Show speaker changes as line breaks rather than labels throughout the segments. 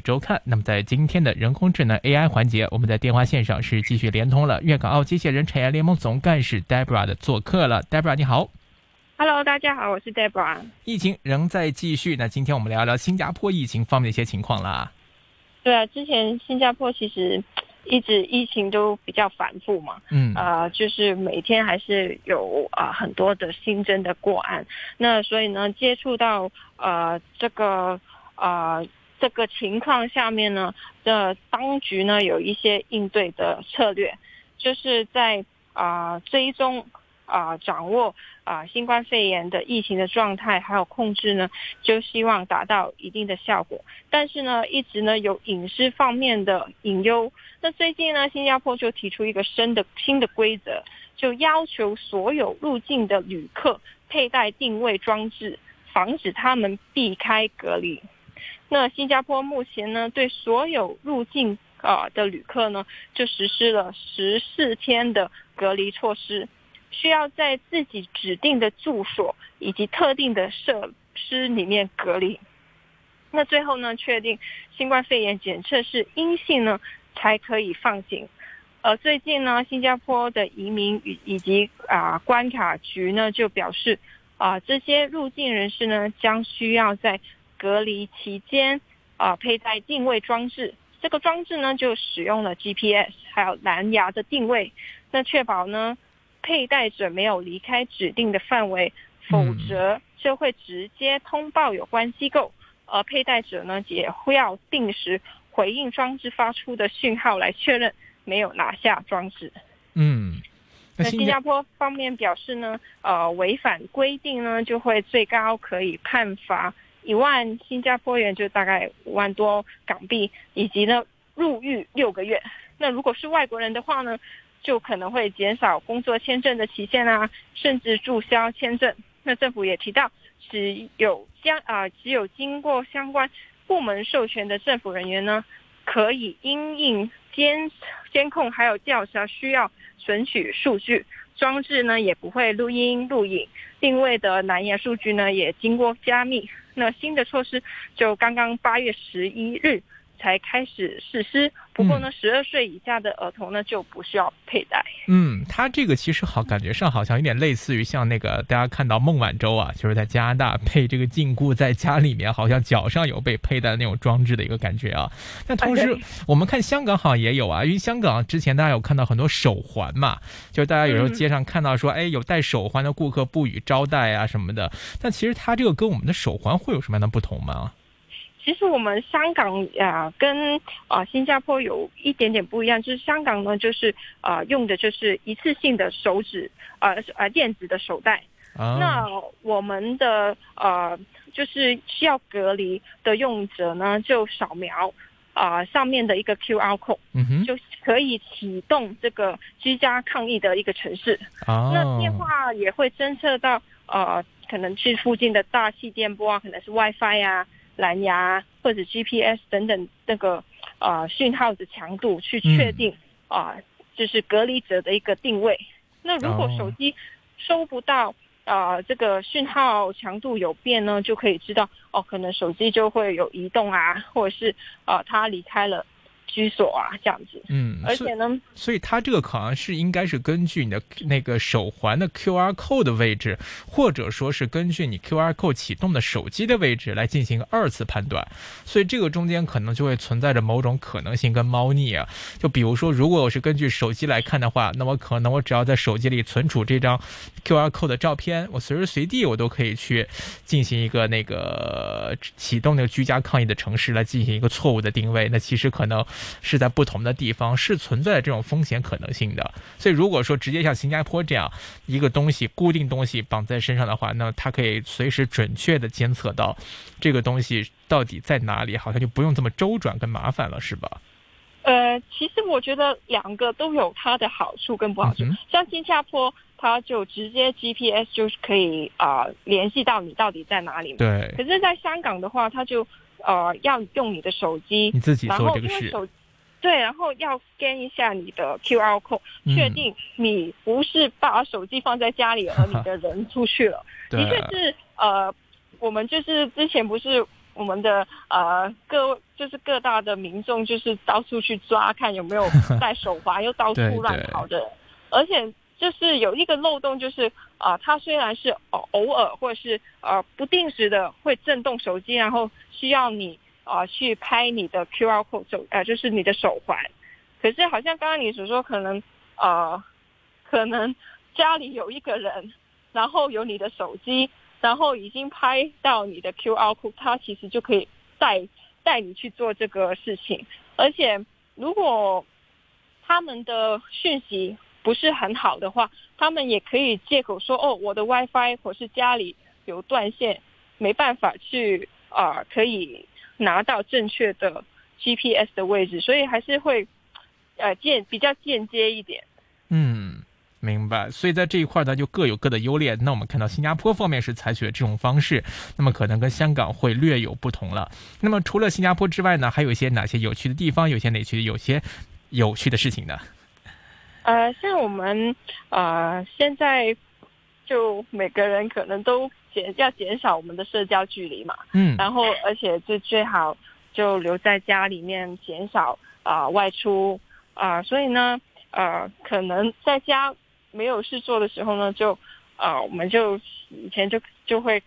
语周刊。那么在今天的人工智能 AI 环节，我们在电话线上是继续连通了粤港澳机械人产业联盟总干事 Debra 的做客了。Debra 你好
，Hello，大家好，我是 Debra。
疫情仍在继续，那今天我们聊聊新加坡疫情方面的一些情况啦。
对啊，之前新加坡其实。一直疫情都比较反复嘛，嗯，呃，就是每天还是有啊很多的新增的过案，那所以呢，接触到呃这个呃这个情况下面呢的当局呢有一些应对的策略，就是在啊追踪。啊，掌握啊新冠肺炎的疫情的状态，还有控制呢，就希望达到一定的效果。但是呢，一直呢有隐私方面的隐忧。那最近呢，新加坡就提出一个新的新的规则，就要求所有入境的旅客佩戴定位装置，防止他们避开隔离。那新加坡目前呢，对所有入境啊的旅客呢，就实施了十四天的隔离措施。需要在自己指定的住所以及特定的设施里面隔离。那最后呢，确定新冠肺炎检测是阴性呢，才可以放行。而最近呢，新加坡的移民与以及啊关卡局呢就表示，啊这些入境人士呢将需要在隔离期间啊佩戴定位装置。这个装置呢就使用了 GPS 还有蓝牙的定位，那确保呢。佩戴者没有离开指定的范围，否则就会直接通报有关机构。而佩戴者呢，也会要定时回应装置发出的讯号来确认没有拿下装置。
嗯，
那新加坡方面表示呢，呃，违反规定呢，就会最高可以判罚一万新加坡元，就大概五万多港币，以及呢入狱六个月。那如果是外国人的话呢？就可能会减少工作签证的期限啊，甚至注销签证。那政府也提到，只有相啊，只有经过相关部门授权的政府人员呢，可以因应监监控还有调查需要存取数据。装置呢也不会录音录影，定位的蓝牙数据呢也经过加密。那新的措施就刚刚八月十一日。才开始实施，不过呢，十二岁以下的儿童呢就不需要佩戴。
嗯，它这个其实好，感觉上好像有点类似于像那个大家看到孟晚舟啊，就是在加拿大配这个禁锢在家里面，好像脚上有被佩戴的那种装置的一个感觉啊。但同时，我们看香港好像也有啊，因为香港之前大家有看到很多手环嘛，就是大家有时候街上看到说，哎，有戴手环的顾客不予招待啊什么的。但其实它这个跟我们的手环会有什么样的不同吗？
其实我们香港啊，跟啊新加坡有一点点不一样，就是香港呢，就是啊用的就是一次性的手指，呃呃电子的手袋。那我们的呃就是需要隔离的用者呢，就扫描啊上面的一个 QR code，就可以启动这个居家抗疫的一个城市。那电话也会侦测到呃可能去附近的大气电波啊，可能是 WiFi 啊。蓝牙或者 GPS 等等那个呃讯号的强度去确定啊，就是隔离者的一个定位。那如果手机收不到啊这个讯号强度有变呢，就可以知道哦，可能手机就会有移动啊，或者是啊它离开了。居所啊，这样子，嗯，而且呢，
所以它这个好像是应该是根据你的那个手环的 Q R code 的位置，或者说是根据你 Q R code 启动的手机的位置来进行二次判断，所以这个中间可能就会存在着某种可能性跟猫腻啊。就比如说，如果我是根据手机来看的话，那么可能我只要在手机里存储这张 Q R code 的照片，我随时随地我都可以去进行一个那个启动那个居家抗疫的城市来进行一个错误的定位，那其实可能。是在不同的地方是存在这种风险可能性的，所以如果说直接像新加坡这样一个东西固定东西绑在身上的话，那它可以随时准确的监测到这个东西到底在哪里，好像就不用这么周转跟麻烦了，是吧？
呃，其实我觉得两个都有它的好处跟不好处。像新加坡，它就直接 GPS 就是可以啊联系到你到底在哪里。
对。
可是，在香港的话，它就呃要用你的手机，
你自己做这个事。
对，然后要 scan 一下你的 QR code，确定你不是把手机放在家里，而你的人出去了。的确是，呃，我们就是之前不是我们的呃各就是各大的民众就是到处去抓看有没有 带手环又到处乱跑的，而且就是有一个漏洞就是啊，它虽然是偶偶尔或者是呃不定时的会震动手机，然后需要你啊去拍你的 QR code 手呃就是你的手环，可是好像刚刚你所说可能呃可能家里有一个人，然后有你的手机。然后已经拍到你的 QR code，它其实就可以带带你去做这个事情。而且如果他们的讯息不是很好的话，他们也可以借口说：“哦，我的 WiFi 或是家里有断线，没办法去啊，可以拿到正确的 GPS 的位置。”所以还是会呃间比较间接一点。
嗯。明白，所以在这一块呢，就各有各的优劣。那我们看到新加坡方面是采取了这种方式，那么可能跟香港会略有不同了。那么除了新加坡之外呢，还有一些哪些有趣的地方？有些哪些有些有趣的事情呢？
呃，像我们呃现在就每个人可能都减要减少我们的社交距离嘛，嗯，然后而且就最好就留在家里面，减少啊外出啊，所以呢，呃，可能在家。没有事做的时候呢，就，呃，我们就以前就就会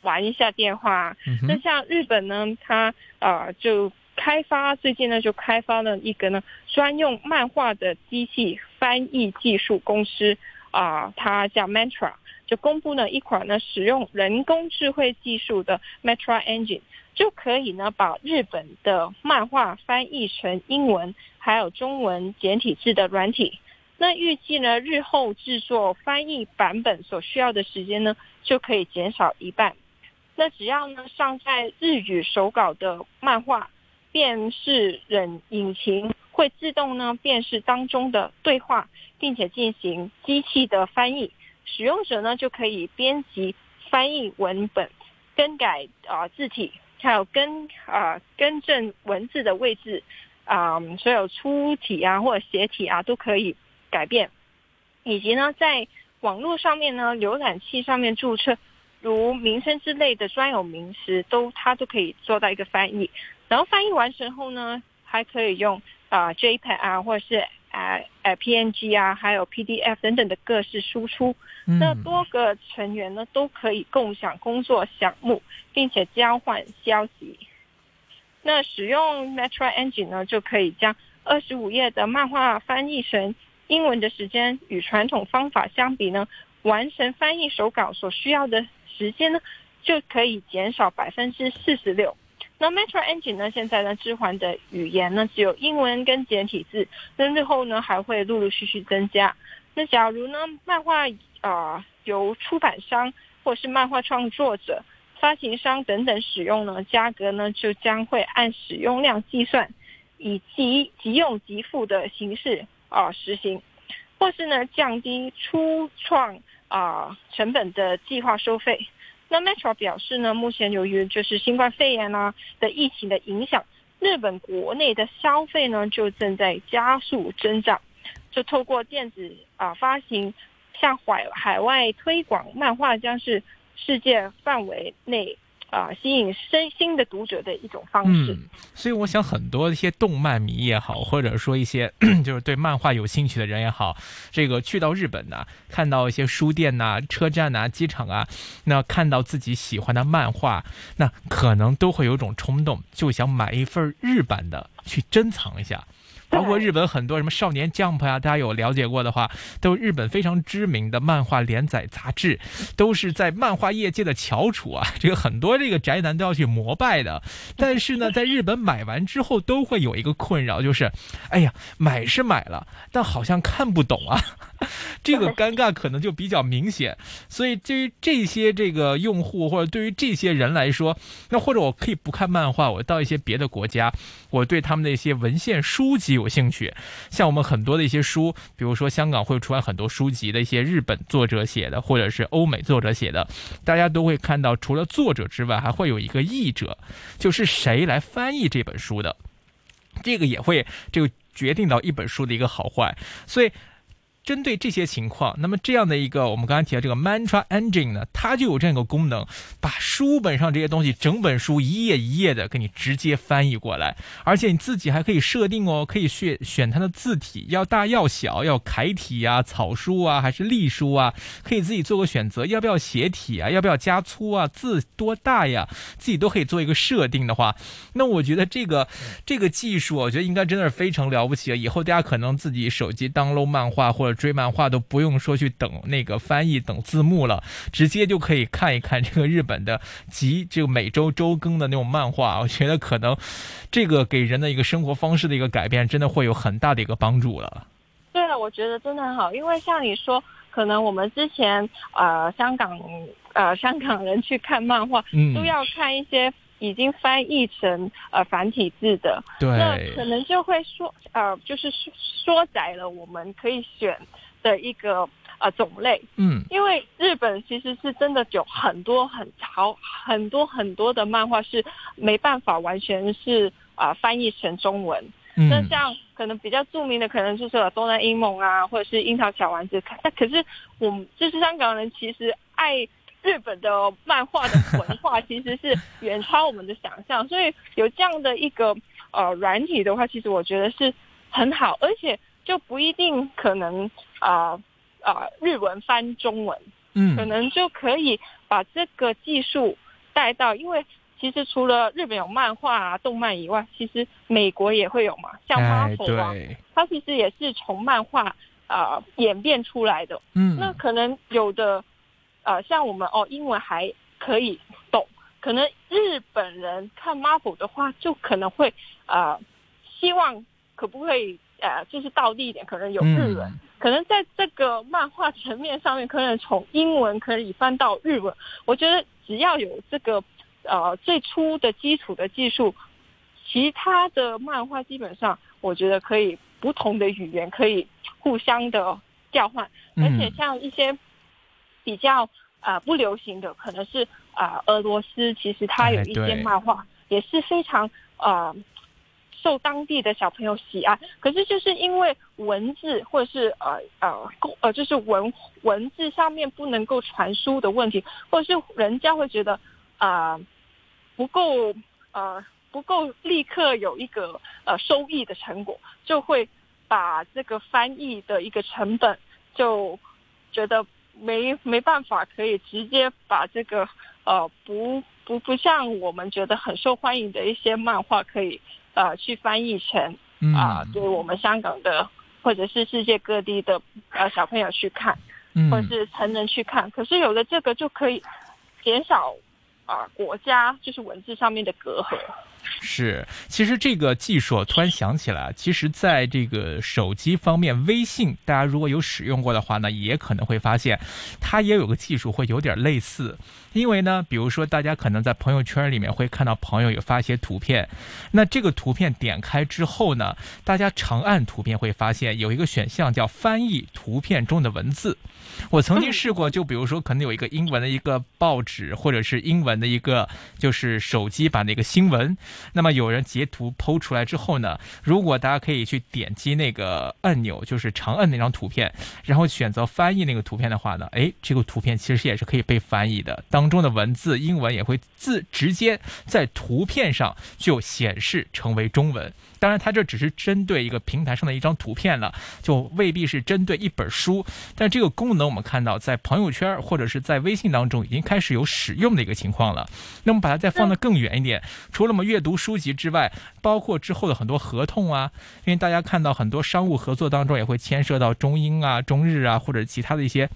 玩一下电话。那像日本呢，它呃就开发最近呢就开发了一个呢专用漫画的机器翻译技术公司啊，它叫 Mantra，就公布了一款呢使用人工智慧技术的 Mantra Engine，就可以呢把日本的漫画翻译成英文还有中文简体字的软体。那预计呢，日后制作翻译版本所需要的时间呢，就可以减少一半。那只要呢上在日语手稿的漫画，便是人引擎会自动呢辨识当中的对话，并且进行机器的翻译。使用者呢就可以编辑翻译文本，更改啊字体，还有更啊更正文字的位置啊，所有粗体啊或者斜体啊都可以。改变，以及呢，在网络上面呢，浏览器上面注册，如名称之类的专有名词，都它都可以做到一个翻译。然后翻译完成后呢，还可以用啊 JPEG 啊，或者是啊呃 PNG 啊，还有 PDF 等等的各式输出。那多个成员呢，都可以共享工作项目，并且交换消息。那使用 Metro Engine 呢，就可以将二十五页的漫画翻译成。英文的时间与传统方法相比呢，完成翻译手稿所需要的时间呢，就可以减少百分之四十六。那 Metro Engine 呢，现在呢置换的语言呢只有英文跟简体字，那日后呢还会陆陆续续增加。那假如呢漫画啊由出版商或是漫画创作者、发行商等等使用呢，价格呢就将会按使用量计算，以即即用即付的形式。啊，实行，或是呢降低初创啊成本的计划收费。那 Metro 表示呢，目前由于就是新冠肺炎啊的疫情的影响，日本国内的消费呢就正在加速增长。就透过电子啊发行，向海海外推广漫画，将是世界范围内。啊，吸引新新的读者的一种方式。
所以我想很多一些动漫迷也好，或者说一些 就是对漫画有兴趣的人也好，这个去到日本呢，看到一些书店呐、车站呐、机场啊，那看到自己喜欢的漫画，那可能都会有种冲动，就想买一份日版的去珍藏一下。包括日本很多什么少年 Jump 啊，大家有了解过的话，都日本非常知名的漫画连载杂志，都是在漫画业界的翘楚啊。这个很多这个宅男都要去膜拜的。但是呢，在日本买完之后，都会有一个困扰，就是，哎呀，买是买了，但好像看不懂啊。这个尴尬可能就比较明显。所以对于这些这个用户或者对于这些人来说，那或者我可以不看漫画，我到一些别的国家，我对他们的一些文献书籍。有兴趣，像我们很多的一些书，比如说香港会出版很多书籍的一些日本作者写的，或者是欧美作者写的，大家都会看到，除了作者之外，还会有一个译者，就是谁来翻译这本书的，这个也会这个决定到一本书的一个好坏。所以针对这些情况，那么这样的一个我们刚才提到这个 Mantra Engine 呢，它就有这样一个功能，把书本上这些东西整本书一页一页的给你直接翻译过来，而且你自己还可以设定哦，可以选选它的字体要大要小，要楷体啊、草书啊还是隶书啊，可以自己做个选择，要不要斜体啊，要不要加粗啊，字多大呀，自己都可以做一个设定的话，那我觉得这个这个技术，我觉得应该真的是非常了不起啊！以后大家可能自己手机 download 漫画或者追漫画都不用说去等那个翻译等字幕了，直接就可以看一看这个日本的集这个每周周更的那种漫画。我觉得可能这个给人的一个生活方式的一个改变，真的会有很大的一个帮助了。
对了，我觉得真的很好，因为像你说，可能我们之前呃香港呃香港人去看漫画，都要看一些已经翻译成呃繁体字的，
那
可能就会说呃就是缩窄了我们可以选。的一个呃种类，
嗯，
因为日本其实是真的有很多很好很多很多的漫画是没办法完全是啊翻译成中文，那像可能比较著名的可能就是《东南英梦》啊，或者是《樱桃小丸子》，那可是我们就是香港人，其实爱日本的漫画的文化 其实是远超我们的想象，所以有这样的一个呃软体的话，其实我觉得是很好，而且。就不一定可能啊啊日文翻中文，
嗯，
可能就可以把这个技术带到，因为其实除了日本有漫画啊动漫以外，其实美国也会有嘛，像 Marvel 啊，它其实也是从漫画啊演变出来的，
嗯，
那可能有的呃像我们哦英文还可以懂，可能日本人看 Marvel 的话，就可能会呃希望可不可以。呃，就是倒地一点，可能有日文，可能在这个漫画层面上面，可能从英文可以翻到日文。我觉得只要有这个呃最初的基础的技术，其他的漫画基本上我觉得可以不同的语言可以互相的调换，而且像一些比较啊不流行的，可能是啊俄罗斯，其实它有一些漫画也是非常啊。受当地的小朋友喜爱，可是就是因为文字或者是呃呃呃，就是文文字上面不能够传输的问题，或者是人家会觉得啊不够呃不够立刻有一个呃收益的成果，就会把这个翻译的一个成本就觉得没没办法可以直接把这个呃不不不像我们觉得很受欢迎的一些漫画可以。呃，去翻译成啊，对我们香港的或者是世界各地的呃小朋友去看，或者是成人去看，可是有了这个就可以减少国家就是文字上面的隔阂。
是，其实这个技术突然想起来，其实在这个手机方面，微信大家如果有使用过的话呢，也可能会发现，它也有个技术会有点类似。因为呢，比如说大家可能在朋友圈里面会看到朋友有发一些图片，那这个图片点开之后呢，大家长按图片会发现有一个选项叫翻译图片中的文字。我曾经试过，就比如说可能有一个英文的一个报纸，或者是英文的一个就是手机版的一个新闻。那么有人截图剖出来之后呢，如果大家可以去点击那个按钮，就是长按那张图片，然后选择翻译那个图片的话呢，哎，这个图片其实也是可以被翻译的，当中的文字英文也会自直接在图片上就显示成为中文。当然，它这只是针对一个平台上的一张图片了，就未必是针对一本书。但这个功能我们看到在朋友圈或者是在微信当中已经开始有使用的一个情况了。那么把它再放得更远一点，除了我们阅读书籍之外，包括之后的很多合同啊，因为大家看到很多商务合作当中也会牵涉到中英啊、中日啊或者其他的一些。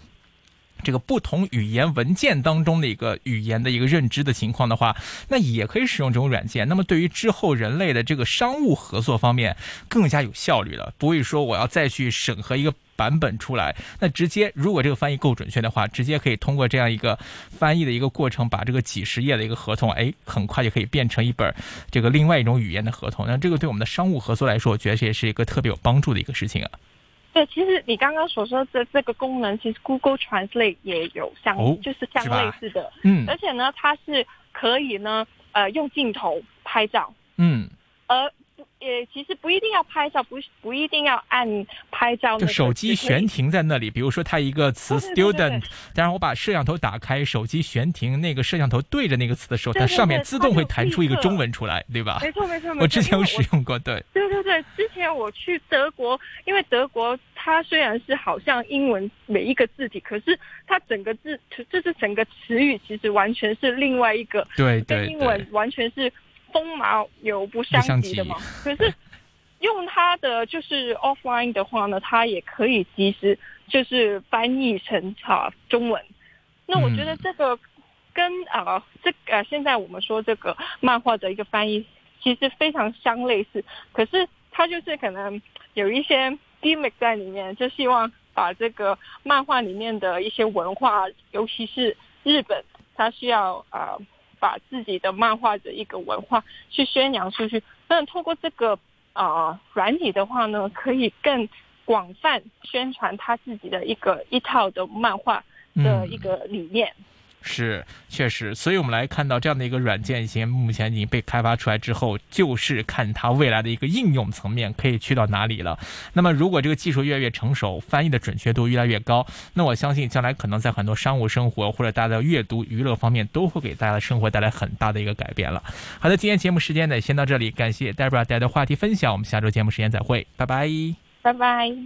这个不同语言文件当中的一个语言的一个认知的情况的话，那也可以使用这种软件。那么对于之后人类的这个商务合作方面，更加有效率了，不会说我要再去审核一个版本出来。那直接如果这个翻译够准确的话，直接可以通过这样一个翻译的一个过程，把这个几十页的一个合同，哎，很快就可以变成一本这个另外一种语言的合同。那这个对我们的商务合作来说，我觉得这也是一个特别有帮助的一个事情啊。
对，其实你刚刚所说的这个功能，其实 Google Translate 也有相，就是相类似的。
嗯，
而且呢，它是可以呢，呃，用镜头拍照。
嗯，
而呃，其实不一定要拍照，不不一定要按拍照。
就手机悬停在那里，比如说它一个词 student，当然我把摄像头打开，手机悬停，那个摄像头对着那个词的时候，它上面自动会弹出一个中文出来，对吧？
没错没错没错。
我之前有使用过，对。
对对对，之前我去德国，因为德国它虽然是好像英文每一个字体，可是它整个字就是整个词语其实完全是另外一个，
对
对，跟英文完全是。风马牛不相及的嘛，可是 用它的就是 offline 的话呢，它也可以及时就是翻译成啊中文。那我觉得这个跟啊这个现在我们说这个漫画的一个翻译其实非常相类似，可是它就是可能有一些 gimmick 在里面，就希望把这个漫画里面的一些文化，尤其是日本，它需要啊。把自己的漫画的一个文化去宣扬出去，那通过这个啊软体的话呢，可以更广泛宣传他自己的一个一套的漫画的一个理念。
是，确实，所以我们来看到这样的一个软件，已经目前已经被开发出来之后，就是看它未来的一个应用层面可以去到哪里了。那么，如果这个技术越来越成熟，翻译的准确度越来越高，那我相信将来可能在很多商务生活或者大家的阅读娱乐方面，都会给大家的生活带来很大的一个改变了。好的，今天节目时间呢，先到这里，感谢 Debra 带来的话题分享，我们下周节目时间再会，拜拜，
拜拜。